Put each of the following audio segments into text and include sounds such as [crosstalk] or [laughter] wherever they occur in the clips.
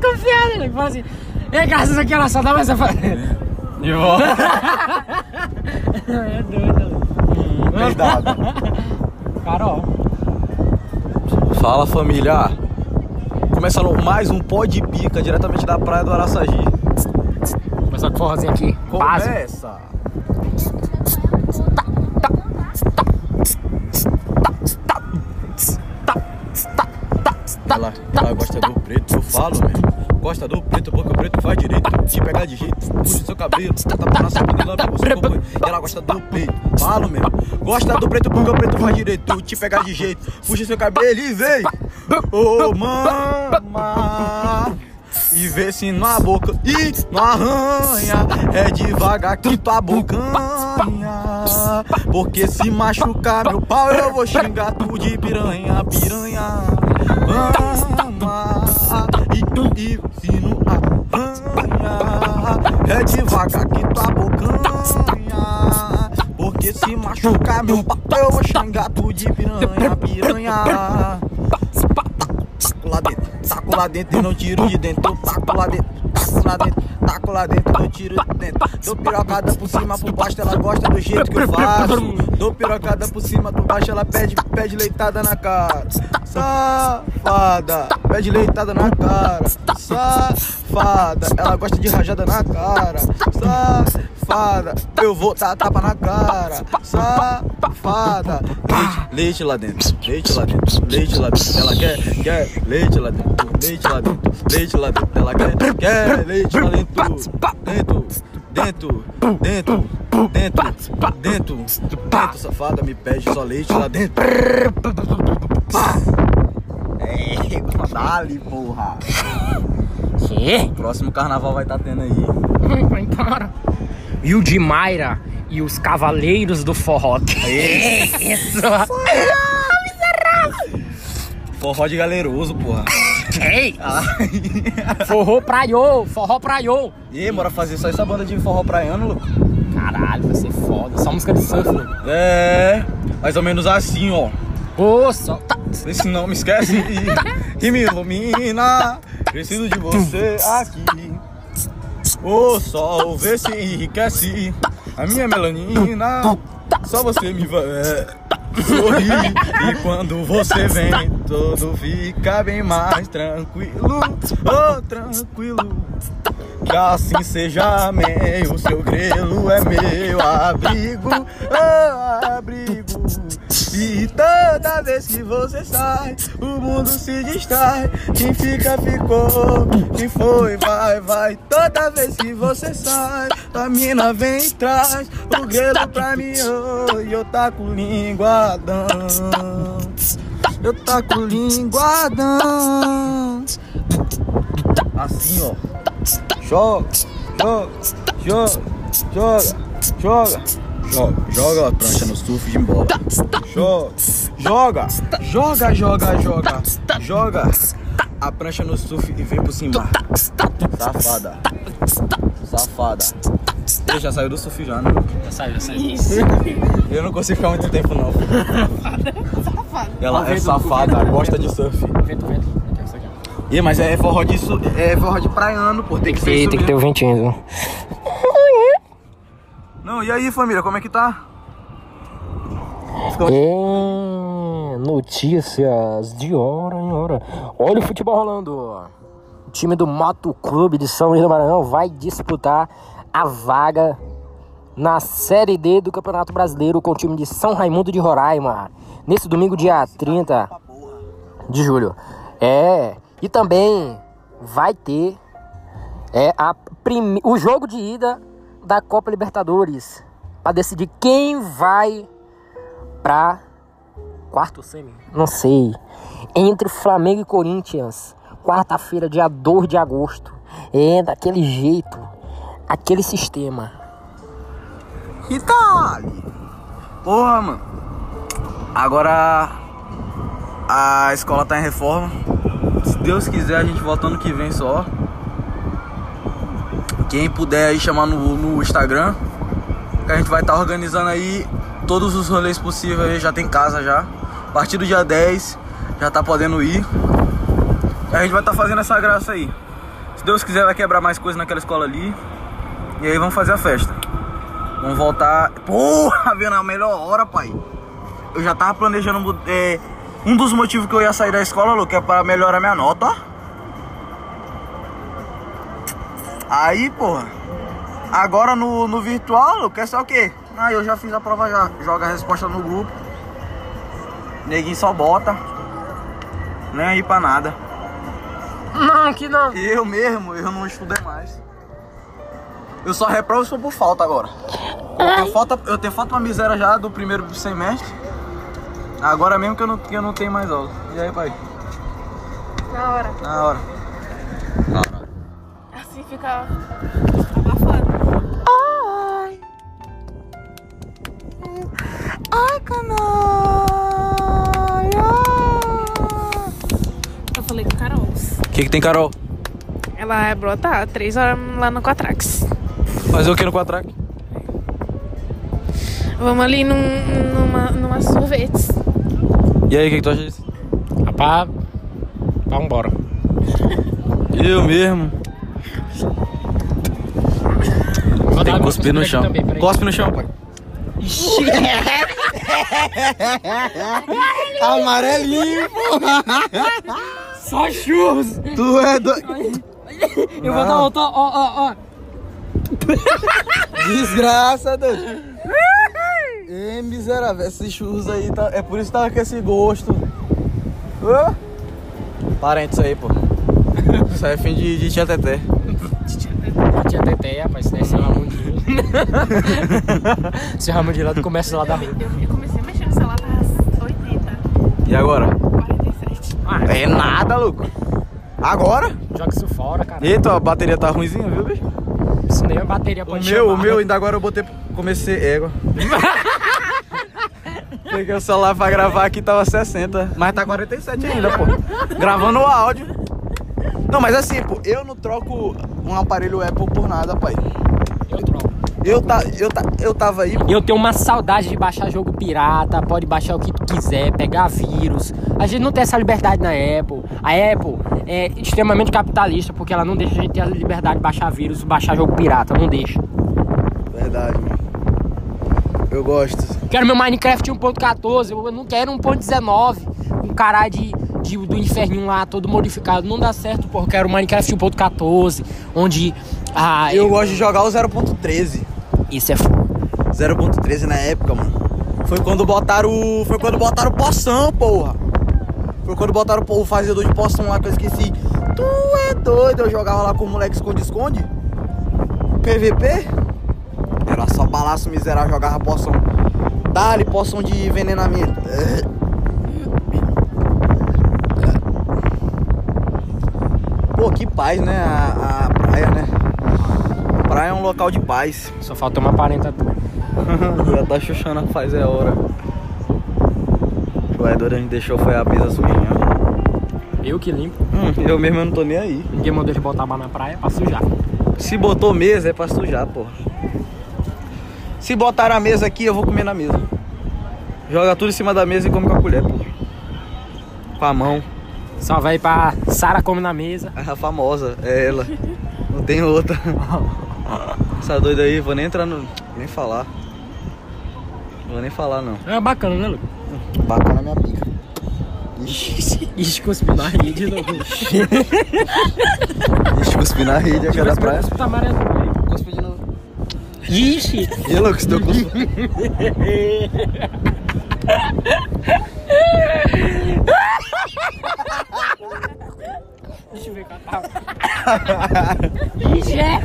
desconfiado. Ele fala assim, é graças aqui ela só dá mais essa. [laughs] De volta. [laughs] É doido. Cuidado. Carol. Fala família. Começando mais um pó de pica diretamente da praia do Araçagi. Começar com forrozinho aqui. Começa. Ela, ela gosta do preto, eu falo, mesmo. Gosta do preto o preto faz direito. Te pegar de jeito, puxa seu cabelo, tapa na sua bunda e lambe o seu corpo. E ela gosta do peito, falo mesmo. Gosta do preto o preto faz direito. Te pegar de jeito, puxa seu cabelo e vem. Ô mama. E vê se na boca e não arranha. É devagar que tua bocanha. Porque se machucar meu pau, eu vou xingar tu de piranha, piranha. Ama. E, se não arranha. É devagar que tua bocanha. Porque se machucar meu pau, eu vou xingar tu de piranha, piranha. Taco lá dentro, taco lá dentro e não tiro de dentro. Taco lá dentro, taco lá dentro, taco lá dentro não tiro de dentro. Dou pirocada por cima, por baixo, ela gosta do jeito que eu faço. Dou pirocada por cima, por baixo, ela pede, pede leitada na cara. Safada, pede leitada na cara. Safada, ela gosta de rajada na cara. Safada, eu vou dar tapa na cara. Safada, leite, leite lá dentro, leite lá dentro, leite lá dentro. Ela quer, quer leite lá dentro, leite lá dentro, leite lá dentro. Ela quer, quer leite lá dentro, dentro, dentro, dentro, dentro, dentro, dentro. Safada me pede só leite lá dentro. Ei, dali, porra. Que? Próximo carnaval vai estar tendo aí. Vai embora. E o de Mayra e os Cavaleiros do Forró. Isso. Forró de galeroso, porra. Ei, forró praiô, forró praiô. E aí, bora fazer só essa banda de forró praiano, louco? Caralho, vai ser foda. Só música de surf, louco. É, mais ou menos assim, ó. Ô, só. Tá. Esse não me esquece [laughs] e me ilumina. Preciso de você aqui. O sol vê se enriquece a minha melanina. Só você me vai sorrir. E quando você vem, tudo fica bem mais tranquilo. Oh, tranquilo. Assim seja, amém. O seu grelo é meu abrigo. Oh, abrigo. E toda vez que você sai, o mundo se distrai. Quem fica, ficou. Quem foi, vai, vai. Toda vez que você sai, a mina vem e traz o grelo pra mim. Oh, e eu taco linguadão. Eu taco linguadão. Assim, ó. Joga, joga, joga, joga, joga. Joga, a prancha no surf de bola. Joga, joga, joga, joga, joga. Joga a prancha no surf e vem por cima. Safada. Safada. Ele já saiu do surf já, né? Já saiu, já saiu. Eu não consigo ficar muito tempo não. Ela é safada, gosta de surf. Vento, vento. Ih, mas é forró de, su- é forró de praiano, pô. Tem que ser E tem que ter o ventinho. Não, e aí, família, como é que tá? É, notícias de hora em hora. Olha o futebol rolando. O time do Moto Clube de São Luís do Maranhão vai disputar a vaga na Série D do Campeonato Brasileiro com o time de São Raimundo de Roraima. Nesse domingo, dia 30 de julho. É, e também vai ter é, a o jogo de ida da Copa Libertadores para decidir quem vai pra quarto semi, não sei, entre Flamengo e Corinthians, quarta-feira, dia 2 de agosto. É daquele jeito, aquele sistema. Ali. Porra, mano. Agora a escola tá em reforma. Deus quiser, a gente volta ano que vem só. Quem puder aí chamar no, no Instagram, a gente vai estar organizando aí todos os rolês possíveis. Já tem casa já. A partir do dia 10 já tá podendo ir. A gente vai estar fazendo essa graça aí. Se Deus quiser, vai quebrar mais coisa naquela escola ali. E aí vamos fazer a festa. Vamos voltar. Porra, vendo a melhor hora, pai. Eu já tava planejando. É, um dos motivos que eu ia sair da escola, Luke, é pra melhorar minha nota, ó. Aí, porra. Agora no, no virtual, Luke, é só o quê? Ah, eu já fiz a prova já. Joga a resposta no grupo. Neguinho só bota. Nem aí pra nada. Não, que não. Eu mesmo, eu não estudei mais. Eu só reprovo se for por falta agora. Eu tenho falta, eu tenho falta uma miséria já do primeiro semestre. Agora mesmo que eu não, que eu não tenho mais aula. E aí, pai? Na hora. Na hora. Na hora. Assim fica abafado. Ai. Ai, canalha. Eu falei com Carol. O que, que tem, Carol? Ela é brotar três horas lá no Quatrax. Fazer o que no Quatrack? Vamos ali num, numa, numa sorvetes. E aí, o que, que tu acha disso? Rapaz, vambora. Eu mesmo. Tem que cuspir no chão. Cospe no chão, pai. Amarelinho, Só churros. Tu é doido. Eu vou dar outra, ó, ó, ó. Desgraça, doido. Miserável. Esses churros aí, tá... é por isso que tava com esse gosto. Hã? Parente isso aí, pô. Isso aí é fim de, de tia Teté. [laughs] Tia Teté, rapaz, isso daí é seu Ramundinho. [laughs] seu Ramundinho lá do comércio lá da rua. Eu, eu comecei a mexer no celular, às 80, E agora? 47. É nada, louco. Agora? Joga isso fora, cara. Eita, a bateria tá ruimzinha, viu, bicho? Isso nem é bateria O pode meu, o chamar. meu, ainda agora eu botei. Comecei égua. [laughs] Peguei o celular pra gravar aqui, tava 60. Mas tá 47 ainda, pô. Gravando o áudio. Não, mas assim, pô, eu não troco um aparelho Apple por nada, pai. Eu troco. Eu, tá, eu, tá, eu tava aí. Eu tenho uma saudade de baixar jogo pirata, pode baixar o que tu quiser, pegar vírus. A gente não tem essa liberdade na Apple. A Apple é extremamente capitalista porque ela não deixa a gente ter a liberdade de baixar vírus, baixar jogo pirata, não deixa. Verdade, mano. Eu gosto. Quero meu Minecraft 1.14, eu não quero 1.19. Um caralho de, de- do inferninho lá, todo modificado. Não dá certo, pô. Eu quero o Minecraft 1.14, onde. Ah, Eu gosto de jogar o 0.13. Isso é foda. 0.13 na época, mano. Foi quando botaram o. Foi quando botaram poção, porra. Foi quando botaram o fazedor de poção lá que eu esqueci. Tu é doido, eu jogava lá com o moleque esconde-esconde. PVP. Era só balaço miserável, jogava poção. Dá-lhe poção de envenenamento. Pô, que paz, né? A, a praia, né? Praia é um local de paz. Só falta uma parenta tua. [laughs] Já tá chuchando faz é hora. O Edward a gente deixou foi a mesa sujinha. Eu que limpo. Hum, eu mesmo não tô nem aí. Ninguém mandou ele botar a na praia pra sujar. Se botou mesa é pra sujar, porra. Se botar a mesa aqui, eu vou comer na mesa. Joga tudo em cima da mesa e come com a colher, porra. Com a mão. Só vai pra Sara come na mesa. [laughs] A famosa, é ela. Não tem outra. Essa doida aí, vou nem entrar no. nem falar. Não vou nem falar não. É bacana, né, Lucas? Bacana na minha pica. Ixi, Ixi, cuspiu na rede de novo. [laughs] ixi, cuspi na rede aqui da praia. Tá amarelo. Ixi. E Lucas, teu cuspi. Deixa eu ver com a Ixi, é.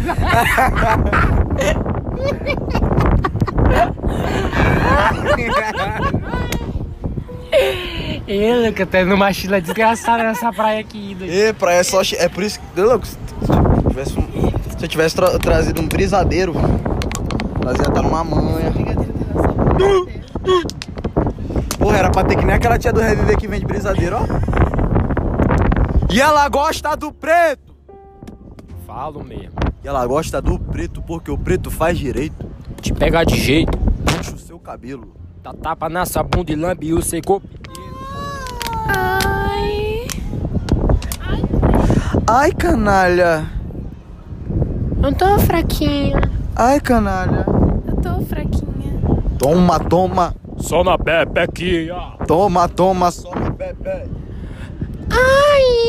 Ê, Lucas, tá numa mochila desgraçada nessa praia aqui. doido. E praia é só. É por isso que. Lucas, se eu tivesse, se eu tivesse tra- trazido um brisadeiro, nós ia estar numa manha. Porra, era pra ter que nem aquela tia do Reviver que vende brisadeiro, ó. E ela gosta do preto! Falo mesmo. E ela gosta do preto porque o preto faz direito. Te pegar de jeito. Puxa o seu cabelo. Dá tapa na sua bunda e lambe o seco. Ai. Ai, canalha. Não tô fraquinha. Ai, canalha. Tô fraquinha. Toma, toma. Só na pepequinha. Toma, toma, só na bebê. Ai.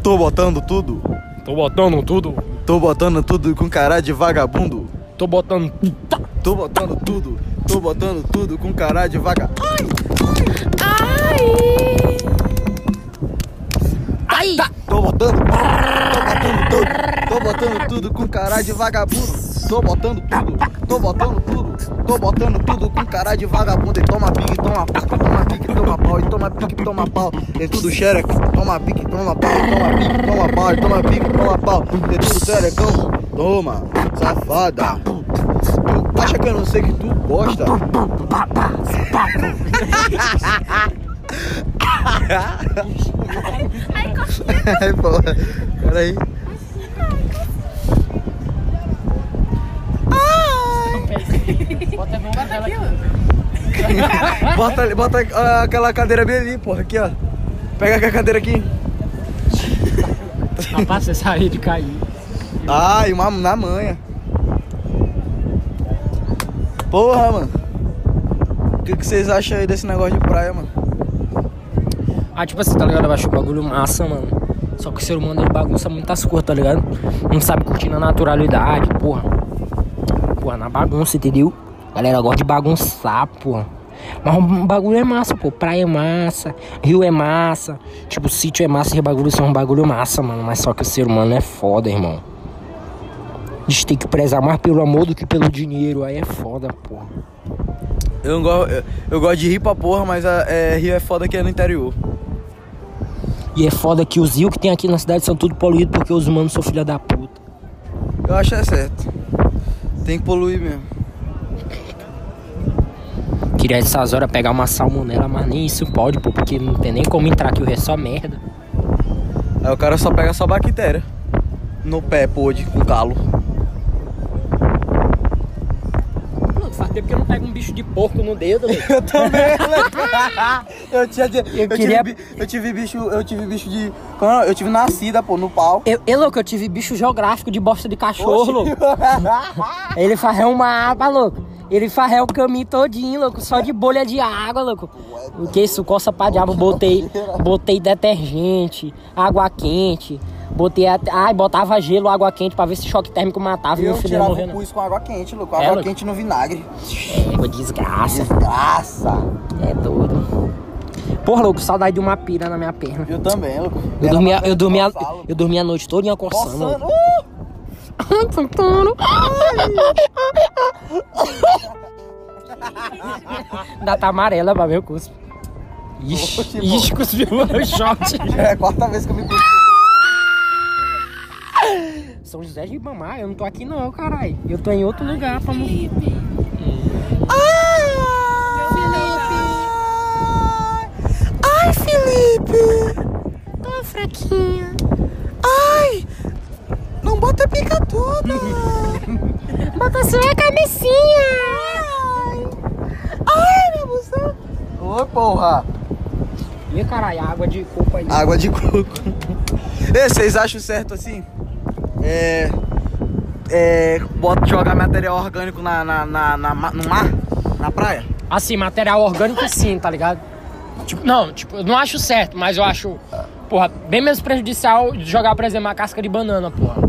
Tô botando tudo. Tô botando tudo. Tô botando tudo com cara de vagabundo. Tô botando. Tô botando tudo. Tô botando tudo com cara de vaga. Ai! Tô botando. Tô botando tudo. Tô botando tudo com cara de vagabundo. Tô botando tudo. Tô botando tudo. Tô botando tudo com cara de vagabundo. E toma pique, toma pau, toma pique, toma pau, e toma pique, toma pau. Tem tudo xereco. Toma pique, toma pau, e toma pique, toma pau, e toma pique, toma pau. Tem tudo xerecão. Toma, safada. Tu acha que eu não sei que tu gosta? Ai, porra. Peraí. Bota, ali- bota ah, aquela cadeira bem ali, porra. Aqui, ó. Pega aquela cadeira aqui. Rapaz, você saiu de cair. Ai, uma na manha. Porra, mano. O que, que vocês acham aí desse negócio de praia, mano? Ah, tipo assim, tá ligado? Eu acho o bagulho massa, mano. Só que o ser humano ele bagunça muitas coisas, tá ligado? Não sabe curtir na naturalidade, porra. Porra, na bagunça, entendeu? Galera gosta de bagunçar, porra. Mas o bagulho é massa, pô. Praia é massa, rio é massa, tipo, sítio é massa e bagulho são um bagulho massa, mano. Mas só que o ser humano é foda, irmão. A gente tem que prezar mais pelo amor do que pelo dinheiro. Aí é foda, porra. Eu, não gosto, eu, eu gosto de rir pra porra, mas a, é, rio é foda que é no interior. E é foda que os rios que tem aqui na cidade são tudo poluídos porque os humanos são filha da puta. Eu acho que é certo. Tem que poluir mesmo. Queria essas horas pegar uma salmonela, mas nem isso pode, pô, porque não tem nem como entrar aqui, o resto é só merda. Aí o cara só pega só bactéria. No pé, pôde, com calo. Não, faz tempo que eu não pego um bicho de porco no dedo, velho. Eu também, [laughs] eu, tinha, eu, Eu queria- tive, eu tive bicho, eu tive bicho de. é? Eu tive nascida, pô, no pau. Eu, eu, louco, eu tive bicho geográfico de bosta de cachorro, louco. [laughs] Ele farreu uma aba, louco. Ele farreu o caminho todinho, louco, só de bolha de água, louco. O que isso, coça pra diabo, botei, botei detergente, água quente, botei até, ai, botava gelo, água quente pra ver se choque térmico matava e Eu meu filho tirava morrer o pus com água quente, louco. É, Água quente no vinagre. É, desgraça, Desgraça. é doido. Porra, louco, saudade de uma pira na minha perna. Eu também, louco. Eu dormia, eu dormia, coçar, eu dormia a noite toda coçando. Coçando. Ainda tá amarela pra meu cuspe. Ixi, Oxe, ixi, cuspiu no meu short. É a quarta vez que eu me cuspo. São José de Ibamar, eu não tô aqui não, caralho. Eu tô em outro lugar pra morrer. Ai, Felipe! Tô fraquinha. Ai! Não bota pica toda! [laughs] Bota só a cabecinha. Ai, meu buceta! Ô, porra! Ih, caralho, água de coco aí. Água de coco. [laughs] Ei, vocês acham certo assim? É. É. Bota, jogar material orgânico na, na, na, na no mar? Na praia? Assim, material orgânico sim, tá ligado? Tipo, não, tipo, eu não acho certo, mas eu acho, porra, bem menos prejudicial jogar, por exemplo, uma casca de banana, porra.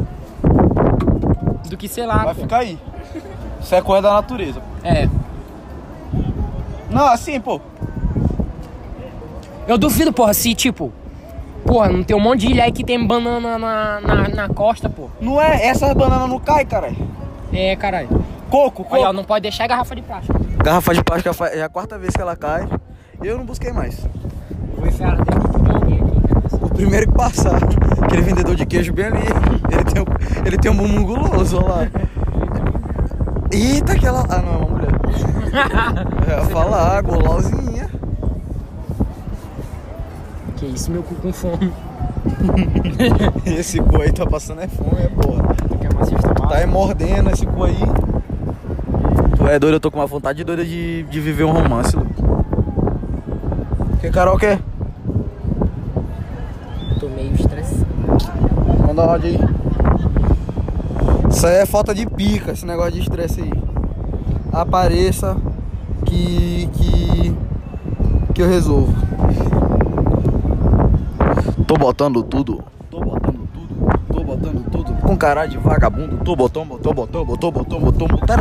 Do que, sei lá, Vai pô. ficar aí. Isso é coisa da natureza. É. Não, assim, pô. Eu duvido, porra, se, tipo, porra, não tem um monte de ilha aí que tem banana na, na, na costa, pô. Não é. Essas bananas não caem, caralho. É, caralho. Coco, coco. Olha, ó, não pode deixar garrafa de plástico. Garrafa de plástico já é a quarta vez que ela cai. Eu não busquei mais. Vou enfiar dentro de alguém aqui? O primeiro que passar. Aquele vendedor de queijo bem ali. Ele tem, um- ele tem um bumbum guloso, olha lá. Eita, aquela. Ah, não, é uma mulher. [laughs] Eu ia falar, golosinha. Que isso, meu cu com fome. [laughs] Esse boi tá passando é fome, é porra. Tu quer? Tá aí mordendo esse cu aí. Tu é doido, eu tô com uma vontade doida de, de viver um romance, louco. Que Carol quer? Tô meio estressado. Manda áudio aí. Isso aí é falta de pica, esse negócio de estresse aí. Apareça que. que. que eu resolvo. Tô botando tudo. Tô botando tudo. Tô botando tudo. Com cara de vagabundo. Tô botando, botou, botou, botou, botou, botou, botou.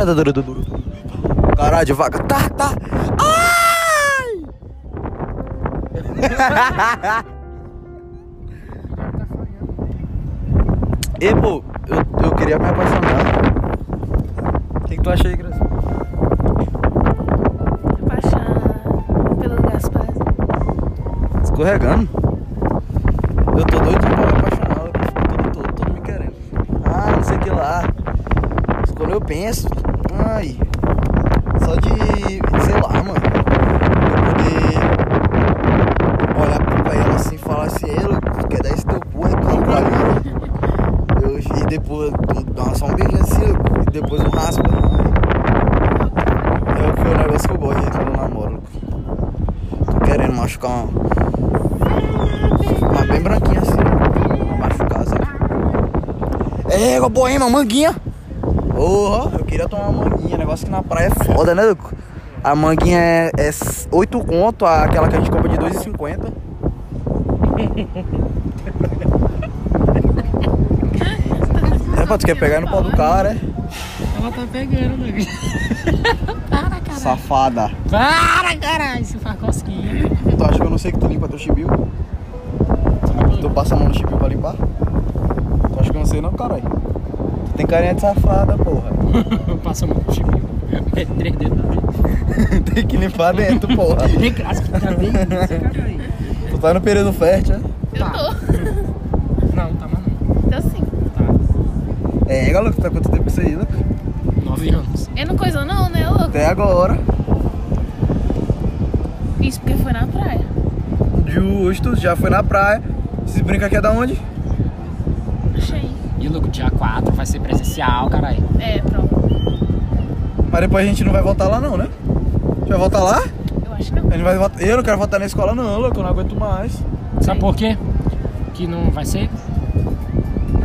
Cara de vaga. Tá, tá. Ai! [laughs] E pô, eu, eu queria me apaixonar. O que, que tu acha aí, Graça? Paixão pelo Gaspar. Escorregando. Eu tô doido pra me apaixonar, eu fico todo, todo, todo me querendo. Ah, não sei o que lá. Mas Quando eu penso, ai, só de, sei lá, mano, eu poder olhar pra ela assim e falar assim, ei, louco, tu quer dar esse teu cu aí, calma pra mim. Eu, e depois, dá só um beijinho assim, e depois um raspa. Ai. É o que é o negócio que eu gosto quando eu namoro. Tô querendo machucar uma. Uma bem branquinha assim. Pra machucar? É, boema, manguinha. Porra, eu queria tomar uma manguinha. Negócio que na praia é foda, né, louco? A manguinha é, é 8 conto, aquela que a gente compra de 2,50. [laughs] Tu quer pegar no pau do cara, é? Ela tá pegando, né? [laughs] Para, caralho. Safada. Para, caralho. Isso faz cosquinha. Tu acha que eu não sei que tu limpa teu chibio? Tu passa a mão no chibio pra limpar? Tu acha que eu não sei não, caralho? Tu tem carinha de safada, porra. [laughs] Passa muito chibio. É três dedos na frente. [laughs] tem que limpar dentro, porra. Tem graça que tá bem isso, caralho. Tu tá no período fértil, né? Eu Tá. tô. Não, tá mais não. Tô sim. Tá. É, galera, tá quanto tempo com isso aí, né? Nove anos. Eu não coisa não, né, louco? Até agora. Isso porque foi na praia. Justo, já foi na praia. Se brinca aqui é da onde? Achei. E logo dia 4 vai ser presencial, caralho. É, pronto. Mas depois a gente não vai voltar lá não, né? A gente vai voltar lá? Eu acho que não. A gente vai voltar... Eu não quero voltar na escola não, louco, eu não aguento mais. Sabe por quê? Que não vai ser?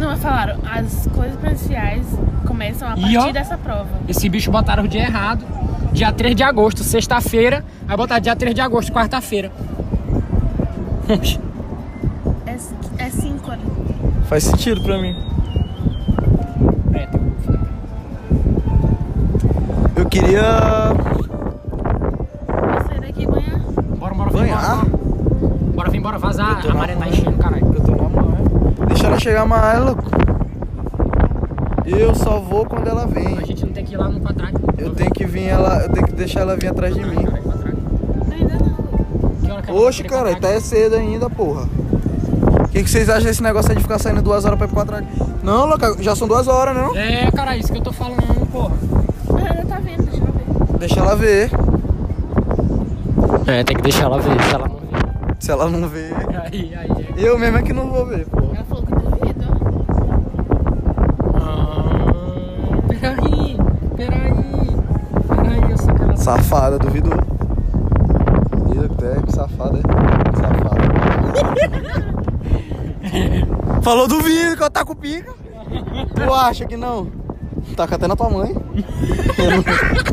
Não, mas falaram, as coisas presenciais começam a E, partir ó. dessa prova. Esse bicho botaram o dia errado. Dia 3 de agosto, sexta-feira. Vai botar dia 3 de agosto, quarta-feira. É, é cinco ali. Faz sentido pra mim. É, Eu queria... Vou sair daqui e banhar. Bora, bora, vem, Banhar? bora. Bora, vem, bora vazar. A maré tá enchendo, caralho. Eu tô na mãe. Deixa ela chegar mais, louco. Eu só vou quando ela vem. A gente não tem que ir lá no quadrado. Eu tenho que vir ela, eu tenho que deixar ela vir atrás de mim. Ela Oxe, cara, tá é cedo ainda, porra. O que, que vocês acham desse negócio aí de ficar saindo duas horas pra ir pro quadrado? Não, louca, já são duas horas, né? Não? É, cara, isso que eu tô falando, porra. Mas ainda tá vendo, deixa eu ver. Deixa ela ver. É, tem que deixar ela ver, se ela não ver. Se ela não ver. Aí, aí, é. Eu mesmo é que não vou ver, porra. Ela falou que duvido. Ah, peraí, peraí. Peraí, eu sei que ela... Safada, duvidou. Ih, até que safada, é. Safada. [laughs] Falou duvido que eu tá com pica. Tu acha que não? Taca até na tua mãe. Eu não,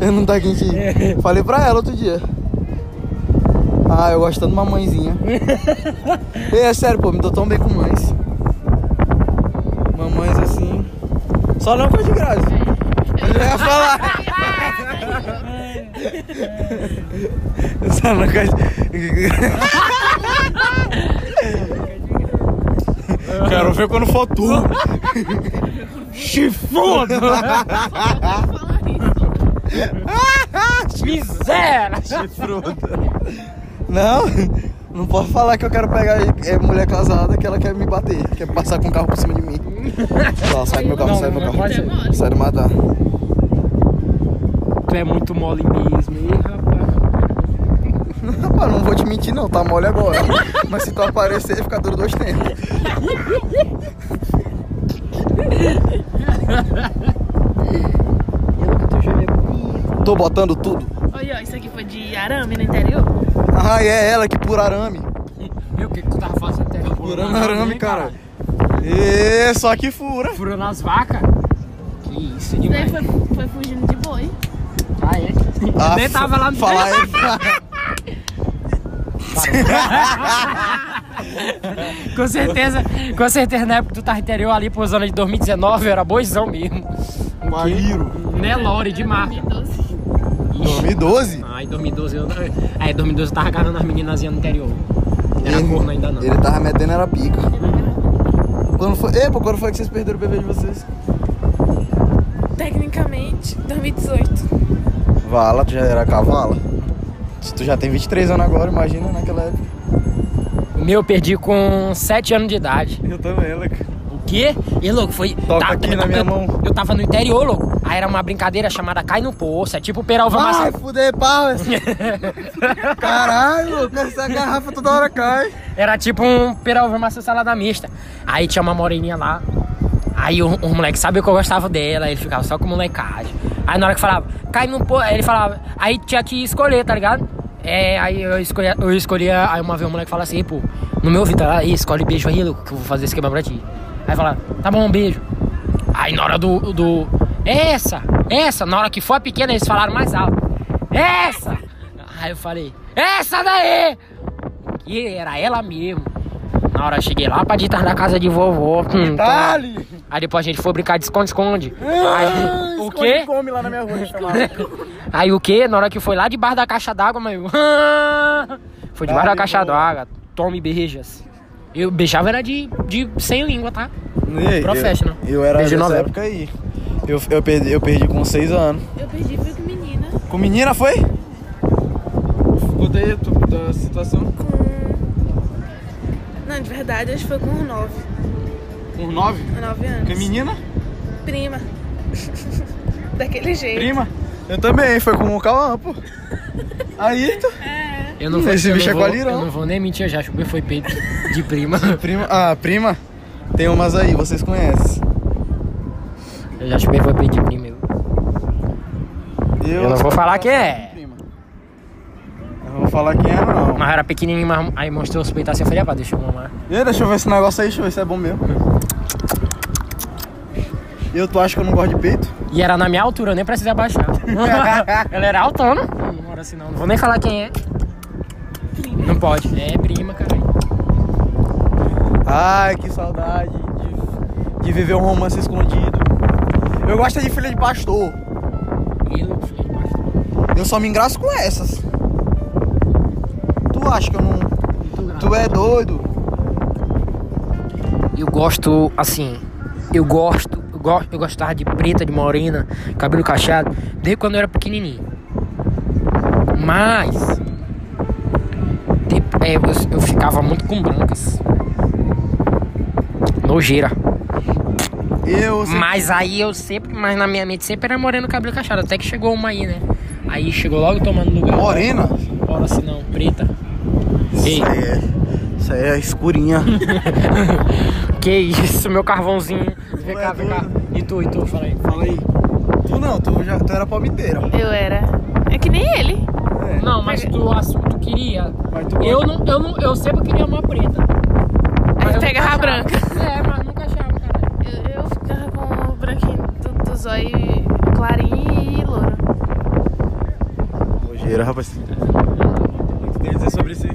eu não tá quente. Falei pra ela outro dia. Ah, eu gosto tanto de uma mãezinha. É sério, pô, me dou tão bem com mães. Mamães assim. Só não coisa de graça. Eu ia falar. Só não gosto. Quero ver quando for tu. Chifrudo! Miséria! Chifruda. Não, não posso falar que eu quero pegar é, mulher casada que ela quer me bater, quer passar com o carro por cima de mim. Não, sai do meu carro, Não, sai do meu carro. Sai do matar. Tu é muito mole mesmo, hein, rapaz? Rapaz, não vou te mentir não, tá mole agora. Mas se tu aparecer, fica duro dois tempos. tô botando tudo. Olha, ó, isso aqui foi de arame no interior. Ah, é ela que pura arame. E o que, que tu tava fazendo até agora? Furando arame, cara. É, só que fura. Furando as vacas? Que isso demais. foi, foi fugindo de boi. Ah, é? Eu nem tava lá no falar [laughs] Com certeza, com certeza na época que tu tava interior ali por zona de 2019, eu era boizão mesmo. Maíro. Nelore de marca. 2012? Ah, em 2012 eu. Aí, em 2012 eu tava agarrando as meninazinhas no interior. Era Ele- corno ainda não. Ele tava metendo era pica. Quando foi, epa, quando foi que vocês perderam o bebê de vocês? Tecnicamente, 2018. Vala, tu já era cavala? Tu já tem 23 anos agora, imagina naquela época. O meu eu perdi com 7 anos de idade. Eu também, louco. O quê? E louco, foi. Toca aqui na minha eu, mão. Eu tava no interior, louco. Aí era uma brincadeira chamada Cai no Poço. É tipo Peralva Vai Massa. fuder pau, essa. [laughs] Caralho, louco, essa garrafa toda hora cai. Era tipo um Peralva Massa salada mista. Aí tinha uma moreninha lá. Aí o, o moleque sabia que eu gostava dela, ele ficava só com molecagem. Aí na hora que falava, cai no poço, ele falava, aí tinha que escolher, tá ligado? É, aí eu escolhia, eu escolhia, aí uma vez o moleque fala assim, pô, no meu ouvido, aí escolhe beijo aí, louco, que eu vou fazer esse esquema pra ti. Aí fala, tá bom, um beijo. Aí na hora do, do. Essa, essa, na hora que for a pequena, eles falaram mais alto. Essa! Aí eu falei, essa daí! E era ela mesmo. Na hora eu cheguei lá pra ditar na casa de vovó. Hum, Dali! Aí depois a gente foi brincar de esconde-esconde. Aí, o quê? come lá na minha rua. [laughs] Aí o quê? Na hora que foi lá debaixo da caixa d'água, mas eu... [laughs] Foi debaixo da Dali, caixa d'água. Tome beijas. Eu beijava era de, de sem língua, tá? E Professional. Eu, eu era Beijo de novela. época aí. Eu, eu, perdi, eu perdi com 6 anos. Eu perdi, fui com menina. Com menina foi? Conta aí a tua, tua situação. Com. Não, de verdade, acho que foi com uns 9. Com 9? 9 anos. menina? Prima. [laughs] Daquele jeito. Prima? Eu também, foi com o Cauã, pô. Aí, tu. É. Eu não vou, Esse eu bicho é vou, eu não vou nem mentir, eu já chupei foi peito de prima. [laughs] Prima. Ah, prima? Tem umas aí, vocês conhecem. Eu já chupei foi peito de prima. Eu, eu não vou falar quem é. Prima. Eu não vou falar quem é, não. Mas era pequenininho, mas aí mostrou os peitos assim, eu falei, ah, deixa eu mamar. E aí, deixa eu ver esse negócio aí, deixa eu ver se é bom mesmo. Eu, tu acha que eu não gosto de peito? E era na minha altura, eu nem precisei abaixar. [laughs] Ela era altona. Não era assim não. Não vou nem falar quem é. Não pode. É prima, caralho. Ai, que saudade de, de viver um romance escondido. Eu gosto é de filha de pastor. E ele, filho de pastor. Eu só me engraço com essas. Tu acha que eu não. Tu é doido? Eu gosto, assim, eu gosto, eu, go eu gostava de preta, de morena, cabelo cacheado, desde quando eu era pequenininho. Mas, tipo, é, eu, eu ficava muito com brancas. Nojeira. Eu sempre- Mas aí eu sempre, mas na minha mente sempre era moreno, cabelo cacheado, até que chegou uma aí, né? Aí chegou logo tomando lugar. Morena? Ora, assim não, preta. Ei, Isso aí é. Isso aí é escurinha. [laughs] que isso, meu carvãozinho. Vem cá, é vem cá. E tu, e tu, fala aí. Fala aí. Tu não, tu, já, tu era palmiteira. Eu era. É que nem ele. É. Não, mas tu, tu queria. Mas tu Eu não, eu não, eu sempre queria uma preta. Mas Aí eu pega nunca a achava. branca. É, mas nunca achava, cara. Eu, eu ficava com o branquinho do, do zóio clarinho e louro. Nojeira, rapaz. O que tu tem a dizer sobre isso?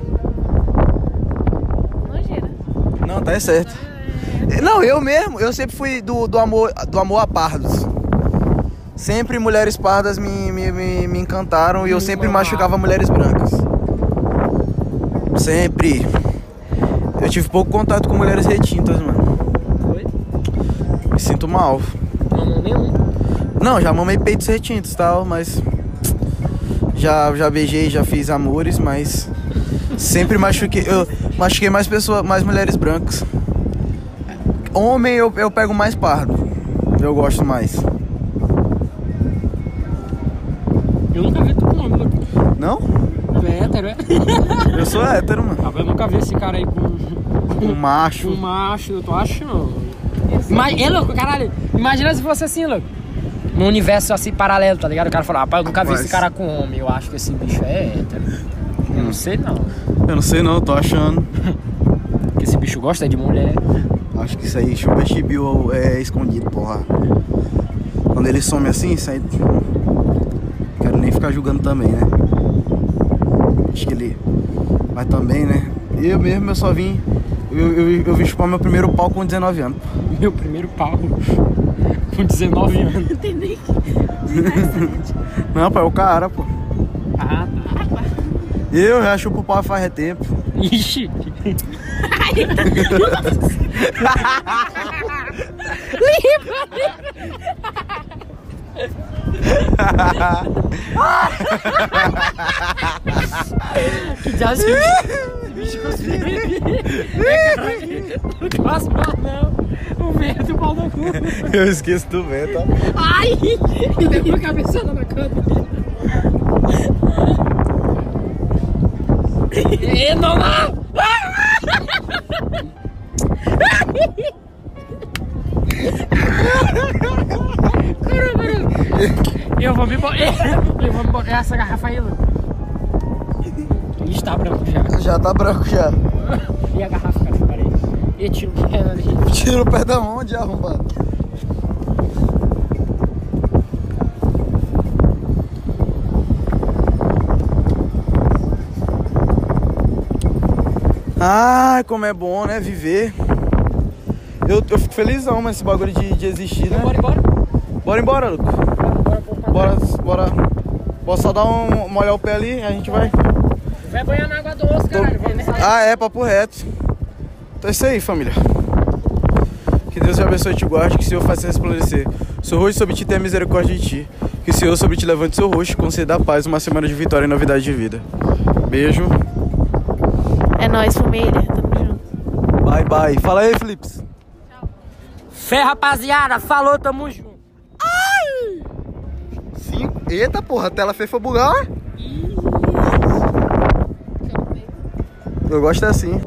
Nojeira. Não, tá é certo. Não, eu mesmo, eu sempre fui do, do, amor, do amor a pardos. Sempre mulheres pardas me, me, me, me encantaram e eu sempre machucava mulheres brancas. Sempre. Eu tive pouco contato com mulheres retintas, mano. Foi? Me sinto mal. Mamão nenhum. Não, já mamei peitos retintos e tal, mas. Já, já beijei, já fiz amores, mas. [laughs] Sempre machuquei. Eu machuquei mais pessoas, mais mulheres brancas. Homem eu, eu pego mais pardo. Eu gosto mais. Eu nunca vi tu com homem, louco. Não? Tu é hétero, é? [laughs] Eu sou hétero, mano. Ah, Eu nunca vi esse cara aí com, Um macho. com macho, eu tô achando. Mas, é louco, caralho. Imagina se fosse assim, louco. num universo assim paralelo, tá ligado? O cara fala, rapaz, eu nunca vi Mas- esse cara com homem. Eu acho que esse bicho é hétero. Eu não sei não. Eu não sei não, tô achando. [laughs] Que esse bicho gosta de mulher. Acho que isso aí, Chupa Chibiu é escondido, porra. Quando ele some assim, isso aí. Quero nem ficar julgando também, né? Acho que ele. Mas também, né? Eu mesmo, eu só vim. Eu, eu, eu vim chupar meu primeiro pau com 19 anos. [laughs] Meu primeiro pau. [laughs] Com 19 anos. Não tem nem. [laughs] Não, pai, é o cara, pô. Ah, tá. Eu já chupo pau faz tempo. Ixi. que diabo esse bicho? Não faz mal, não. O vento do pau no cu. Eu esqueço do vento, ó. Ai! Deu uma cabeçada na cama. E não, não! Caramba, eu vou me. [laughs] Eu vou me borrar essa garrafa aí, Lu. Está branco já. Já tá branco já. E a garrafa, cara, parei. E tiro que é ali. Tira o pé da onde, arrombado? Ai, como é bom, né? Viver. Eu, eu fico felizão mas esse bagulho de, de existir, né? Bora embora. Bora embora, Luco. Bora, bora. Posso só dar um. molhar o pé ali e a gente vai. Vai banhar na água doce, caralho. Vai nessa... Ah, é, papo reto. Então é isso aí, família. Que Deus te abençoe e te guarde, que o Senhor faça resplandecer seu rosto sobre ti tenha misericórdia de ti. Que o Senhor sobre ti levante seu rosto e conceda a paz, uma semana de vitória e novidade de vida. Beijo. É nóis, família. Tamo junto. Bye, bye. Fala aí, Flips. Fé, rapaziada. Falou, tamo junto. Cinco. Eita, porra, a tela fez foi bugar. Eu gosto assim.